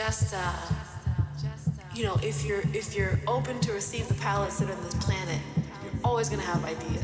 Just uh, you know, if you're if you're open to receive the palettes that are on this planet, you're always gonna have ideas.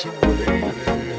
Some believe.